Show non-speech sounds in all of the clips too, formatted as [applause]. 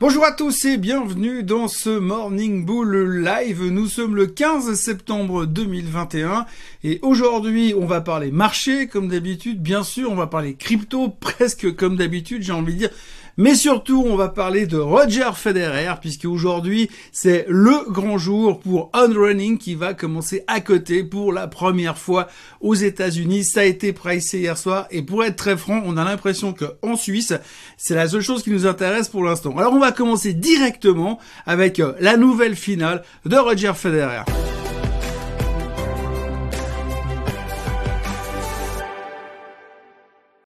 Bonjour à tous et bienvenue dans ce Morning Bull Live. Nous sommes le 15 septembre 2021 et aujourd'hui on va parler marché comme d'habitude. Bien sûr on va parler crypto presque comme d'habitude j'ai envie de dire. Mais surtout, on va parler de Roger Federer, puisque aujourd'hui, c'est le grand jour pour Unrunning qui va commencer à côté pour la première fois aux États-Unis. Ça a été pricé hier soir, et pour être très franc, on a l'impression que en Suisse, c'est la seule chose qui nous intéresse pour l'instant. Alors, on va commencer directement avec euh, la nouvelle finale de Roger Federer.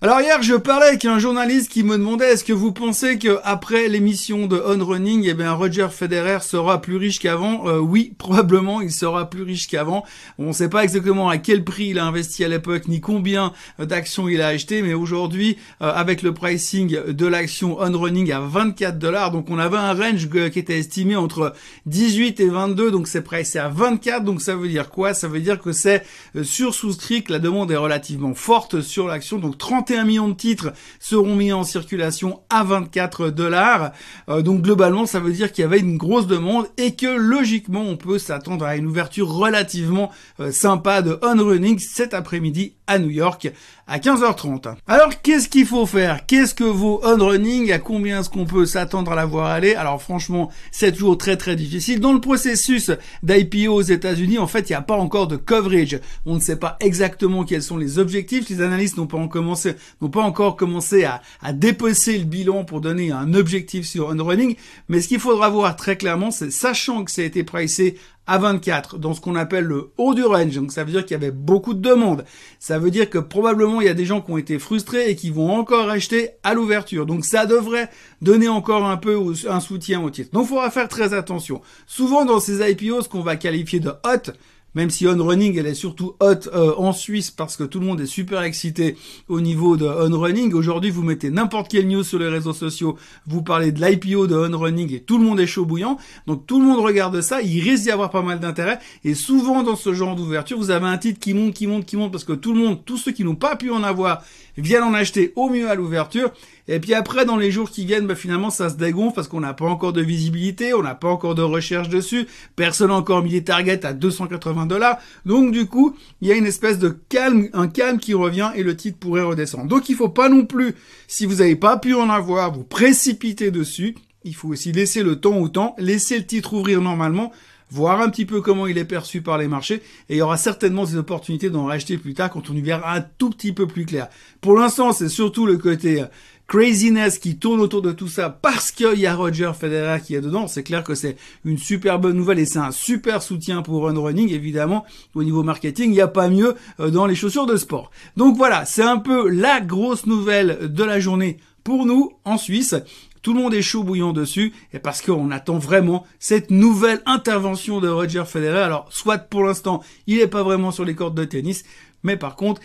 Alors hier, je parlais avec un journaliste qui me demandait est-ce que vous pensez que après l'émission de On Running, eh bien Roger Federer sera plus riche qu'avant? Euh, Oui, [laughs] probablement, il sera plus riche qu'avant. On ne sait pas exactement à quel prix il a investi à l'époque ni combien d'actions il a acheté, mais aujourd'hui, euh, avec le pricing de l'action On Running à 24 dollars, donc on avait un range qui était estimé entre 18 et 22, donc c'est pricé à 24, donc ça veut dire quoi? Ça veut dire que c'est euh, sur souscrit, que la demande est relativement forte sur l'action, donc 31 un million de titres seront mis en circulation à 24 dollars. Euh, donc globalement, ça veut dire qu'il y avait une grosse demande et que logiquement, on peut s'attendre à une ouverture relativement euh, sympa de On Running cet après-midi à New York à 15h30. Alors qu'est-ce qu'il faut faire? Qu'est-ce que vaut on running? À combien est-ce qu'on peut s'attendre à la voir aller? Alors franchement, c'est toujours très très difficile. Dans le processus d'IPO aux États-Unis, en fait, il n'y a pas encore de coverage. On ne sait pas exactement quels sont les objectifs. Les analystes n'ont pas, commencé, n'ont pas encore commencé à, à le bilan pour donner un objectif sur on running. Mais ce qu'il faudra voir très clairement, c'est sachant que ça a été pricé à 24 dans ce qu'on appelle le haut du range. Donc ça veut dire qu'il y avait beaucoup de demandes. Ça veut dire que probablement il y a des gens qui ont été frustrés et qui vont encore acheter à l'ouverture. Donc ça devrait donner encore un peu un soutien au titre. Donc il faudra faire très attention. Souvent dans ces IPO, ce qu'on va qualifier de hot, même si On Running, elle est surtout hot euh, en Suisse parce que tout le monde est super excité au niveau de On Running. Aujourd'hui, vous mettez n'importe quelle news sur les réseaux sociaux, vous parlez de l'IPO de On Running et tout le monde est chaud bouillant. Donc tout le monde regarde ça, il risque d'y avoir pas mal d'intérêt. Et souvent dans ce genre d'ouverture, vous avez un titre qui monte, qui monte, qui monte parce que tout le monde, tous ceux qui n'ont pas pu en avoir, viennent en acheter au mieux à l'ouverture. Et puis après, dans les jours qui viennent, bah, finalement, ça se dégonfle parce qu'on n'a pas encore de visibilité, on n'a pas encore de recherche dessus. Personne n'a encore mis des targets à 280 Donc, du coup, il y a une espèce de calme, un calme qui revient et le titre pourrait redescendre. Donc, il faut pas non plus, si vous n'avez pas pu en avoir, vous précipiter dessus. Il faut aussi laisser le temps au temps, laisser le titre ouvrir normalement voir un petit peu comment il est perçu par les marchés, et il y aura certainement des opportunités d'en racheter plus tard quand on y verra un tout petit peu plus clair. Pour l'instant, c'est surtout le côté euh, craziness qui tourne autour de tout ça parce qu'il y a Roger Federer qui est dedans. C'est clair que c'est une super bonne nouvelle et c'est un super soutien pour Run Running, évidemment. Au niveau marketing, il n'y a pas mieux euh, dans les chaussures de sport. Donc voilà, c'est un peu la grosse nouvelle de la journée pour nous en Suisse. Tout le monde est chaud bouillant dessus, et parce qu'on attend vraiment cette nouvelle intervention de Roger Federer. Alors, soit pour l'instant, il n'est pas vraiment sur les cordes de tennis, mais par contre,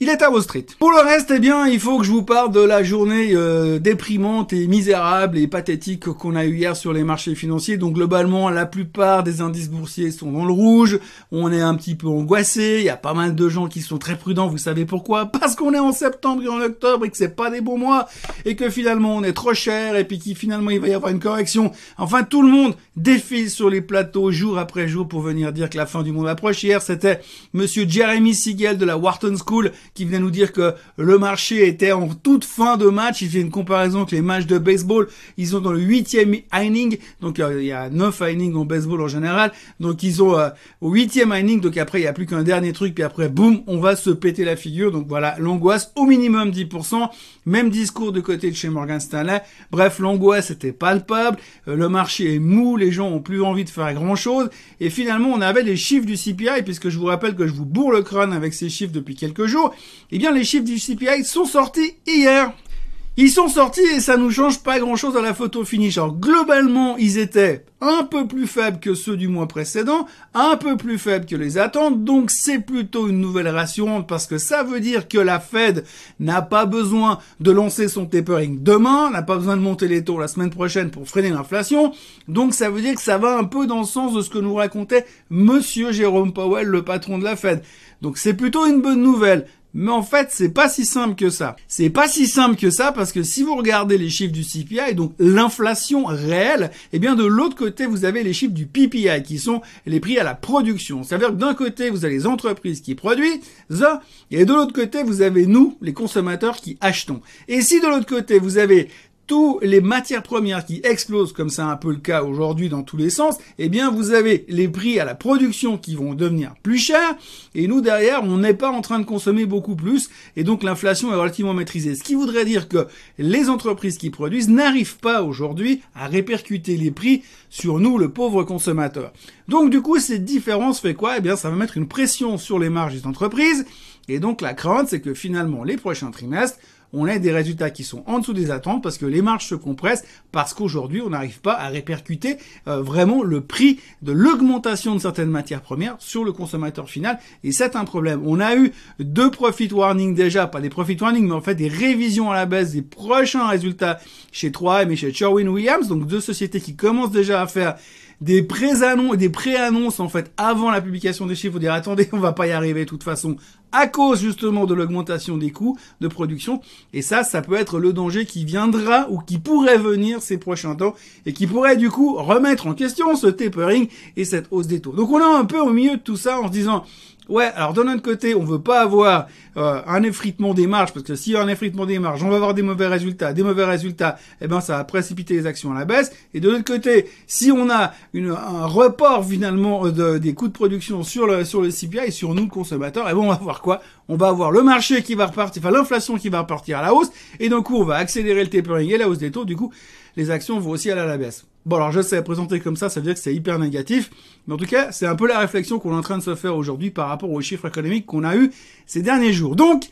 il est à Wall Street. Pour le reste, eh bien, il faut que je vous parle de la journée euh, déprimante et misérable et pathétique qu'on a eu hier sur les marchés financiers. Donc globalement, la plupart des indices boursiers sont dans le rouge. On est un petit peu angoissé. Il y a pas mal de gens qui sont très prudents. Vous savez pourquoi? Parce qu'on est en septembre et en octobre et que c'est pas des bons mois et que finalement on est trop cher et puis qu'il finalement il va y avoir une correction. Enfin, tout le monde défile sur les plateaux jour après jour pour venir dire que la fin du monde approche. Hier, c'était Monsieur Jeremy Siegel de la Wharton School qui venait nous dire que le marché était en toute fin de match. Il fait une comparaison avec les matchs de baseball. Ils sont dans le huitième inning. Donc, euh, il y a neuf innings en baseball en général. Donc, ils ont euh, au huitième inning. Donc, après, il n'y a plus qu'un dernier truc. Puis après, boum, on va se péter la figure. Donc, voilà, l'angoisse au minimum 10%. Même discours de côté de chez Morgan Stanley. Bref, l'angoisse était palpable. Euh, le marché est mou. Les gens ont plus envie de faire grand chose. Et finalement, on avait les chiffres du CPI, puisque je vous rappelle que je vous bourre le crâne avec ces chiffres depuis quelques jours. Eh bien, les chiffres du CPI sont sortis hier. Ils sont sortis et ça nous change pas grand chose à la photo finish. Alors, globalement, ils étaient un peu plus faibles que ceux du mois précédent, un peu plus faibles que les attentes, donc c'est plutôt une nouvelle rassurante parce que ça veut dire que la Fed n'a pas besoin de lancer son tapering demain, n'a pas besoin de monter les taux la semaine prochaine pour freiner l'inflation, donc ça veut dire que ça va un peu dans le sens de ce que nous racontait monsieur Jérôme Powell, le patron de la Fed. Donc c'est plutôt une bonne nouvelle. Mais en fait, c'est pas si simple que ça. C'est pas si simple que ça parce que si vous regardez les chiffres du CPI, donc l'inflation réelle, eh bien de l'autre côté, vous avez les chiffres du PPI qui sont les prix à la production. C'est-à-dire que d'un côté, vous avez les entreprises qui produisent, et de l'autre côté, vous avez nous, les consommateurs, qui achetons. Et si de l'autre côté, vous avez tous les matières premières qui explosent, comme c'est un peu le cas aujourd'hui dans tous les sens, eh bien vous avez les prix à la production qui vont devenir plus chers, et nous derrière, on n'est pas en train de consommer beaucoup plus, et donc l'inflation est relativement maîtrisée. Ce qui voudrait dire que les entreprises qui produisent n'arrivent pas aujourd'hui à répercuter les prix sur nous, le pauvre consommateur. Donc du coup, cette différence fait quoi? Eh bien, ça va mettre une pression sur les marges des entreprises, et donc la crainte, c'est que finalement, les prochains trimestres, on a des résultats qui sont en dessous des attentes parce que les marges se compressent parce qu'aujourd'hui on n'arrive pas à répercuter euh, vraiment le prix de l'augmentation de certaines matières premières sur le consommateur final. Et c'est un problème. On a eu deux profit warnings déjà, pas des profit warnings mais en fait des révisions à la baisse des prochains résultats chez 3M et chez Sherwin Williams, donc deux sociétés qui commencent déjà à faire des pré-annonces, des pré-annonces en fait avant la publication des chiffres, pour dire attendez, [laughs] on va pas y arriver de toute façon à cause justement de l'augmentation des coûts de production. Et ça, ça peut être le danger qui viendra ou qui pourrait venir ces prochains temps et qui pourrait du coup remettre en question ce tapering et cette hausse des taux. Donc on est un peu au milieu de tout ça en se disant Ouais, alors d'un autre côté, on veut pas avoir euh, un effritement des marges, parce que s'il y a un effritement des marges, on va avoir des mauvais résultats. Des mauvais résultats, eh ben ça va précipiter les actions à la baisse. Et de l'autre côté, si on a une, un report finalement euh, de, des coûts de production sur le sur le CPI et sur nous le consommateur, eh ben on va quoi On va avoir le marché qui va repartir, enfin l'inflation qui va repartir à la hausse, et d'un coup on va accélérer le tapering et la hausse des taux. Du coup, les actions vont aussi aller à la baisse. Bon, alors je sais, présenter comme ça, ça veut dire que c'est hyper négatif, mais en tout cas, c'est un peu la réflexion qu'on est en train de se faire aujourd'hui par rapport aux chiffres économiques qu'on a eu ces derniers jours. Donc,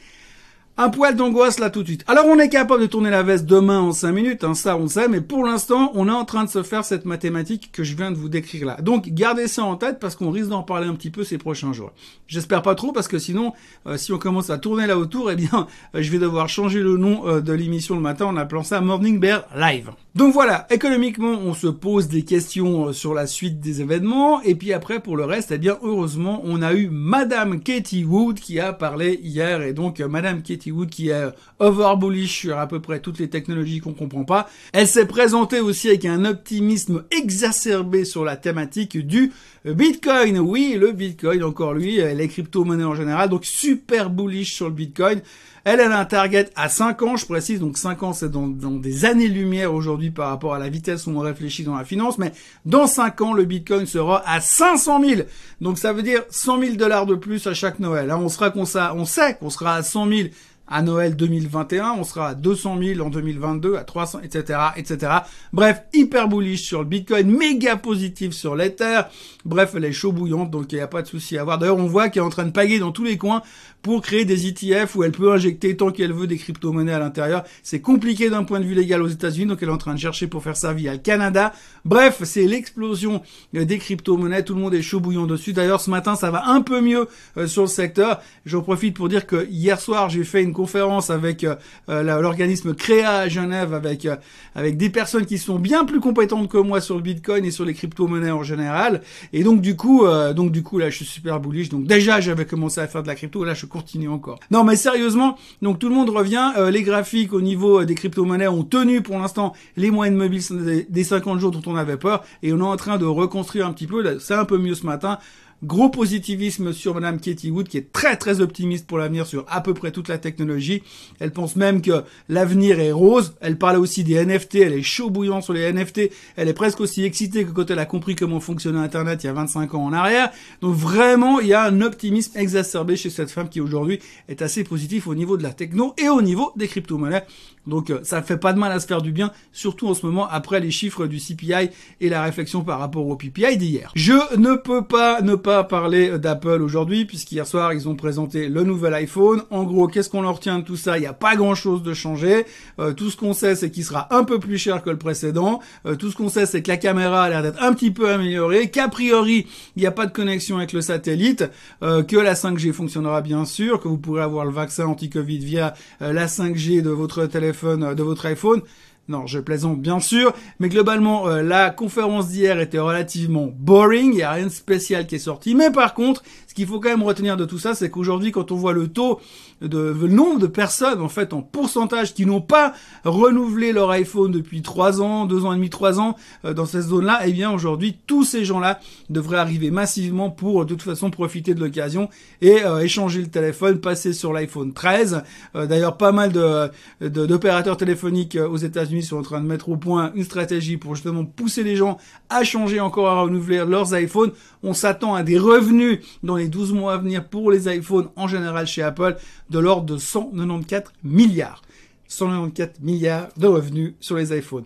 un poil d'angoisse là tout de suite. Alors on est capable de tourner la veste demain en 5 minutes, hein, ça on sait, mais pour l'instant on est en train de se faire cette mathématique que je viens de vous décrire là. Donc gardez ça en tête parce qu'on risque d'en parler un petit peu ces prochains jours. J'espère pas trop parce que sinon euh, si on commence à tourner là autour, eh bien euh, je vais devoir changer le nom euh, de l'émission le matin en appelant ça Morning Bear Live. Donc voilà, économiquement on se pose des questions sur la suite des événements et puis après pour le reste, eh bien heureusement on a eu Madame Katie Wood qui a parlé hier et donc Madame Katie Wood qui est over bullish sur à peu près toutes les technologies qu'on comprend pas. Elle s'est présentée aussi avec un optimisme exacerbé sur la thématique du Bitcoin. Oui, le Bitcoin, encore lui, les crypto-monnaies en général, donc super bullish sur le Bitcoin. Elle, elle a un target à 5 ans, je précise, donc 5 ans c'est dans, des années-lumière aujourd'hui par rapport à la vitesse où on réfléchit dans la finance, mais dans 5 ans, le Bitcoin sera à 500 000. Donc ça veut dire 100 000 dollars de plus à chaque Noël. Hein. on sera qu'on on sait qu'on sera à 100 000 à Noël 2021, on sera à 200 000 en 2022, à 300, etc., etc. Bref, hyper bullish sur le Bitcoin, méga positif sur l'Ether. Bref, elle est chaud bouillante, donc il n'y a pas de souci à avoir. D'ailleurs, on voit qu'elle est en train de paguer dans tous les coins pour créer des ETF où elle peut injecter tant qu'elle veut des crypto-monnaies à l'intérieur. C'est compliqué d'un point de vue légal aux États-Unis, donc elle est en train de chercher pour faire ça via le Canada. Bref, c'est l'explosion des crypto-monnaies. Tout le monde est chaud bouillant dessus. D'ailleurs, ce matin, ça va un peu mieux euh, sur le secteur. J'en profite pour dire que hier soir, j'ai fait une conférence avec euh, euh, l'organisme Créa à Genève avec avec des personnes qui sont bien plus compétentes que moi sur le Bitcoin et sur les crypto-monnaies en général. Et donc du coup, donc du coup là, je suis super bullish. Donc déjà, j'avais commencé à faire de la crypto. Là, je continue encore. Non, mais sérieusement, donc tout le monde revient. Euh, les graphiques au niveau euh, des crypto-monnaies ont tenu pour l'instant les moyennes mobiles des 50 jours dont on avait peur et on est en train de reconstruire un petit peu. C'est un peu mieux ce matin. Gros positivisme sur Madame Katie Wood qui est très très optimiste pour l'avenir sur à peu près toute la technologie. Elle pense même que l'avenir est rose. Elle parle aussi des NFT. Elle est chaud bouillant sur les NFT. Elle est presque aussi excitée que quand elle a compris comment fonctionnait Internet il y a 25 ans en arrière. Donc vraiment, il y a un optimisme exacerbé chez cette femme qui aujourd'hui est assez positif au niveau de la techno et au niveau des crypto-monnaies. Donc euh, ça fait pas de mal à se faire du bien, surtout en ce moment après les chiffres du CPI et la réflexion par rapport au PPI d'hier. Je ne peux pas ne pas parler d'Apple aujourd'hui puisqu'hier soir ils ont présenté le nouvel iPhone. En gros, qu'est-ce qu'on en retient de tout ça? Il n'y a pas grand-chose de changé. Euh, tout ce qu'on sait c'est qu'il sera un peu plus cher que le précédent. Euh, tout ce qu'on sait c'est que la caméra a l'air d'être un petit peu améliorée, qu'a priori il n'y a pas de connexion avec le satellite, que la 5G fonctionnera bien sûr, que vous pourrez avoir le vaccin anti-Covid via la 5G de votre téléphone euh, de votre iPhone. Non, je plaisante bien sûr, mais globalement, euh, la conférence d'hier était relativement boring, il n'y a rien de spécial qui est sorti. Mais par contre, ce qu'il faut quand même retenir de tout ça, c'est qu'aujourd'hui, quand on voit le taux de nombre de personnes, en fait, en pourcentage, qui n'ont pas renouvelé leur iPhone depuis 3 ans, 2 ans et demi, 3 ans, euh, dans cette zone-là, eh bien aujourd'hui, tous ces gens-là devraient arriver massivement pour, de toute façon, profiter de l'occasion et euh, échanger le téléphone, passer sur l'iPhone 13. D'ailleurs, pas mal de d'opérateurs téléphoniques aux États-Unis sont en train de mettre au point une stratégie pour justement pousser les gens à changer encore, à renouveler leurs iPhones. On s'attend à des revenus dans les 12 mois à venir pour les iPhones en général chez Apple de l'ordre de 194 milliards. 194 milliards de revenus sur les iPhones.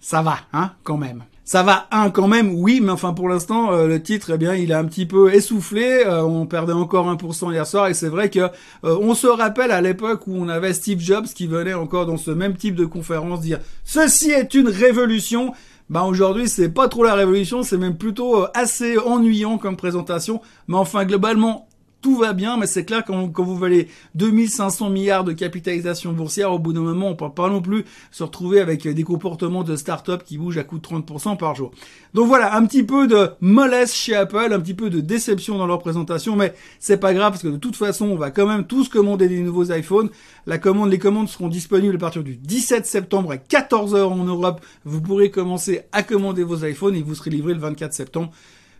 Ça va, hein, quand même. Ça va un quand même, oui, mais enfin pour l'instant euh, le titre, eh bien, il est un petit peu essoufflé. Euh, on perdait encore 1% hier soir et c'est vrai que euh, on se rappelle à l'époque où on avait Steve Jobs qui venait encore dans ce même type de conférence dire ceci est une révolution. Bah aujourd'hui c'est pas trop la révolution, c'est même plutôt assez ennuyant comme présentation. Mais enfin globalement tout va bien, mais c'est clair quand, quand vous valez 2500 milliards de capitalisation boursière, au bout d'un moment, on peut pas non plus se retrouver avec des comportements de start-up qui bougent à coût de 30% par jour. Donc voilà, un petit peu de mollesse chez Apple, un petit peu de déception dans leur présentation, mais c'est pas grave parce que de toute façon, on va quand même tous commander des nouveaux iPhones. Les commandes seront disponibles à partir du 17 septembre à 14h en Europe. Vous pourrez commencer à commander vos iPhones et vous serez livrés le 24 septembre.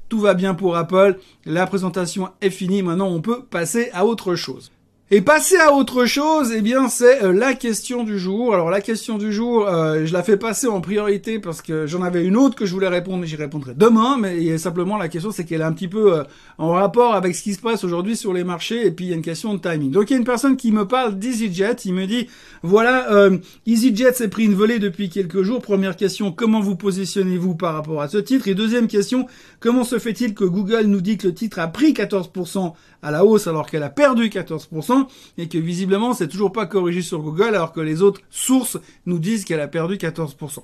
Tout va bien pour Apple. La présentation est finie. Maintenant, on peut passer à autre chose. Et passer à autre chose, eh bien, c'est euh, la question du jour. Alors, la question du jour, euh, je la fais passer en priorité parce que j'en avais une autre que je voulais répondre, mais j'y répondrai demain. Mais simplement, la question, c'est qu'elle est un petit peu euh, en rapport avec ce qui se passe aujourd'hui sur les marchés. Et puis, il y a une question de timing. Donc, il y a une personne qui me parle d'EasyJet. Il me dit, voilà, EasyJet s'est pris une volée depuis quelques jours. Première question, comment vous positionnez-vous par rapport à ce titre? Et deuxième question, comment se fait-il que Google nous dit que le titre a pris 14% à la hausse alors qu'elle a perdu 14% et que visiblement c'est toujours pas corrigé sur Google alors que les autres sources nous disent qu'elle a perdu 14%.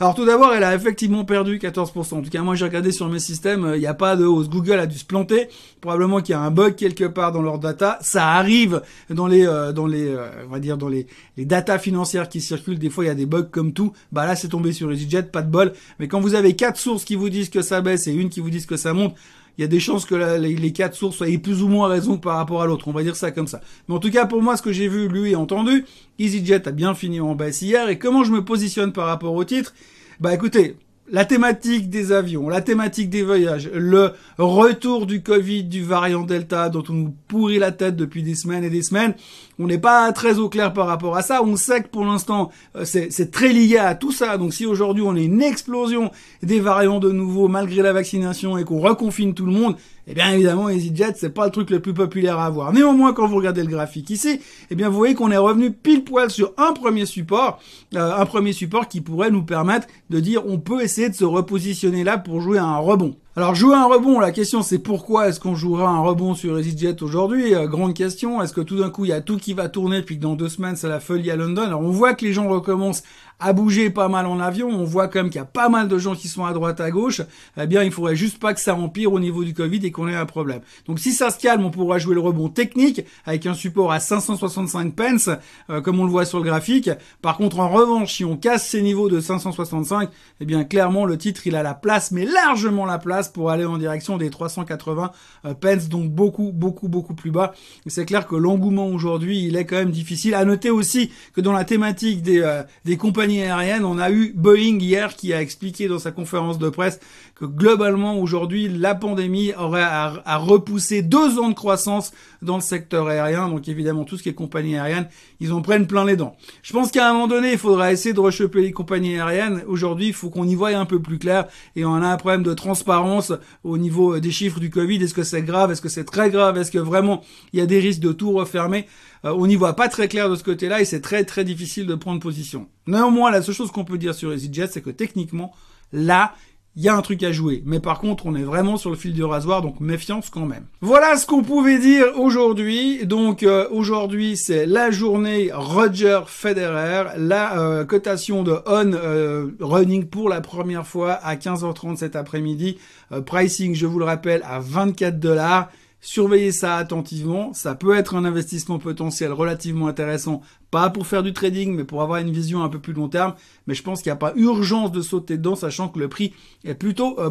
Alors tout d'abord, elle a effectivement perdu 14%. En tout cas, moi j'ai regardé sur mes systèmes, il n'y a pas de hausse. Google a dû se planter. Probablement qu'il y a un bug quelque part dans leur data. Ça arrive dans les, euh, dans les, euh, on va dire dans les, les data financières qui circulent. Des fois, il y a des bugs comme tout. Bah là, c'est tombé sur EasyJet, pas de bol. Mais quand vous avez quatre sources qui vous disent que ça baisse et une qui vous disent que ça monte, il y a des chances que les, quatre sources soient plus ou moins raison par rapport à l'autre. On va dire ça comme ça. Mais en tout cas, pour moi, ce que j'ai vu, lu et entendu, EasyJet a bien fini en baisse hier. Et comment je me positionne par rapport au titre? Bah écoutez, la thématique des avions, la thématique des voyages, le retour du Covid, du variant Delta dont on nous pourrit la tête depuis des semaines et des semaines, on n'est pas très au clair par rapport à ça. On sait que pour l'instant, euh, c'est très lié à tout ça. Donc si aujourd'hui on a une explosion des variants de nouveau malgré la vaccination et qu'on reconfine tout le monde, eh bien évidemment EasyJet c'est pas le truc le plus populaire à avoir. Néanmoins quand vous regardez le graphique ici, eh bien vous voyez qu'on est revenu pile poil sur un premier support, euh, un premier support qui pourrait nous permettre de dire on peut essayer de se repositionner là pour jouer à un rebond. Alors jouer un rebond, la question c'est pourquoi est-ce qu'on jouera un rebond sur EasyJet aujourd'hui? Euh, Grande question, est-ce que tout d'un coup il y a tout qui va tourner puis que dans deux semaines c'est la folie à London? Alors on voit que les gens recommencent à bouger pas mal en avion, on voit quand même qu'il y a pas mal de gens qui sont à droite à gauche, eh bien il faudrait juste pas que ça empire au niveau du Covid et qu'on ait un problème. Donc si ça se calme, on pourra jouer le rebond technique avec un support à 565 pence, euh, comme on le voit sur le graphique. Par contre en revanche, si on casse ces niveaux de 565, eh bien clairement le titre il a la place, mais largement la place pour aller en direction des 380 euh, pence, donc beaucoup, beaucoup, beaucoup plus bas. C'est clair que l'engouement aujourd'hui, il est quand même difficile. À noter aussi que dans la thématique des, euh, des compagnies aériennes, on a eu Boeing hier qui a expliqué dans sa conférence de presse que globalement aujourd'hui la pandémie aurait à, repousser deux ans de croissance dans le secteur aérien. Donc évidemment tout ce qui est compagnie aérienne, ils en prennent plein les dents. Je pense qu'à un moment donné, il faudra essayer de rechoper les compagnies aériennes. Aujourd'hui, il faut qu'on y voie un peu plus clair et on a un problème de transparence au niveau des chiffres du Covid. Est-ce que c'est grave Est-ce que c'est très grave Est-ce que vraiment il y a des risques de tout refermer euh, on n'y voit pas très clair de ce côté-là et c'est très très difficile de prendre position. Néanmoins, la seule chose qu'on peut dire sur EasyJet, c'est que techniquement, là, il y a un truc à jouer. Mais par contre, on est vraiment sur le fil du rasoir, donc méfiance quand même. Voilà ce qu'on pouvait dire aujourd'hui. Donc euh, aujourd'hui, c'est la journée Roger Federer, la euh, cotation de On euh, Running pour la première fois à 15h30 cet après-midi. pricing, je vous le rappelle, à 24 dollars Surveillez ça attentivement. Ça peut être un investissement potentiel relativement intéressant, pas pour faire du trading, mais pour avoir une vision un peu plus long terme. Mais je pense qu'il n'y a pas urgence de sauter dedans, sachant que le prix est plutôt euh,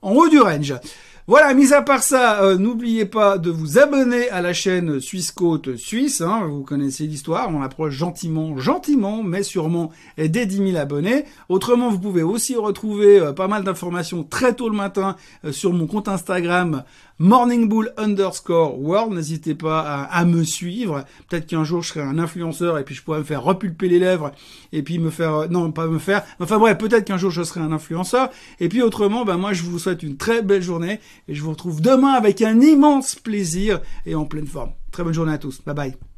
en haut du range. Voilà, mis à part ça, euh, n'oubliez pas de vous abonner à la chaîne Suisse Côte Suisse. Hein, vous connaissez l'histoire, on approche gentiment, gentiment, mais sûrement des 10 000 abonnés. Autrement, vous pouvez aussi retrouver euh, pas mal d'informations très tôt le matin euh, sur mon compte Instagram morningbull underscore world. N'hésitez pas à, me suivre. Peut-être qu'un jour je serai un influenceur et puis je pourrais me faire repulper les lèvres et puis me faire, non pas me faire, enfin bref, peut-être qu'un jour je serai un influenceur. Et puis autrement, ben moi je vous souhaite une très belle journée et je vous retrouve demain avec un immense plaisir et en pleine forme. Très bonne journée à tous. Bye bye.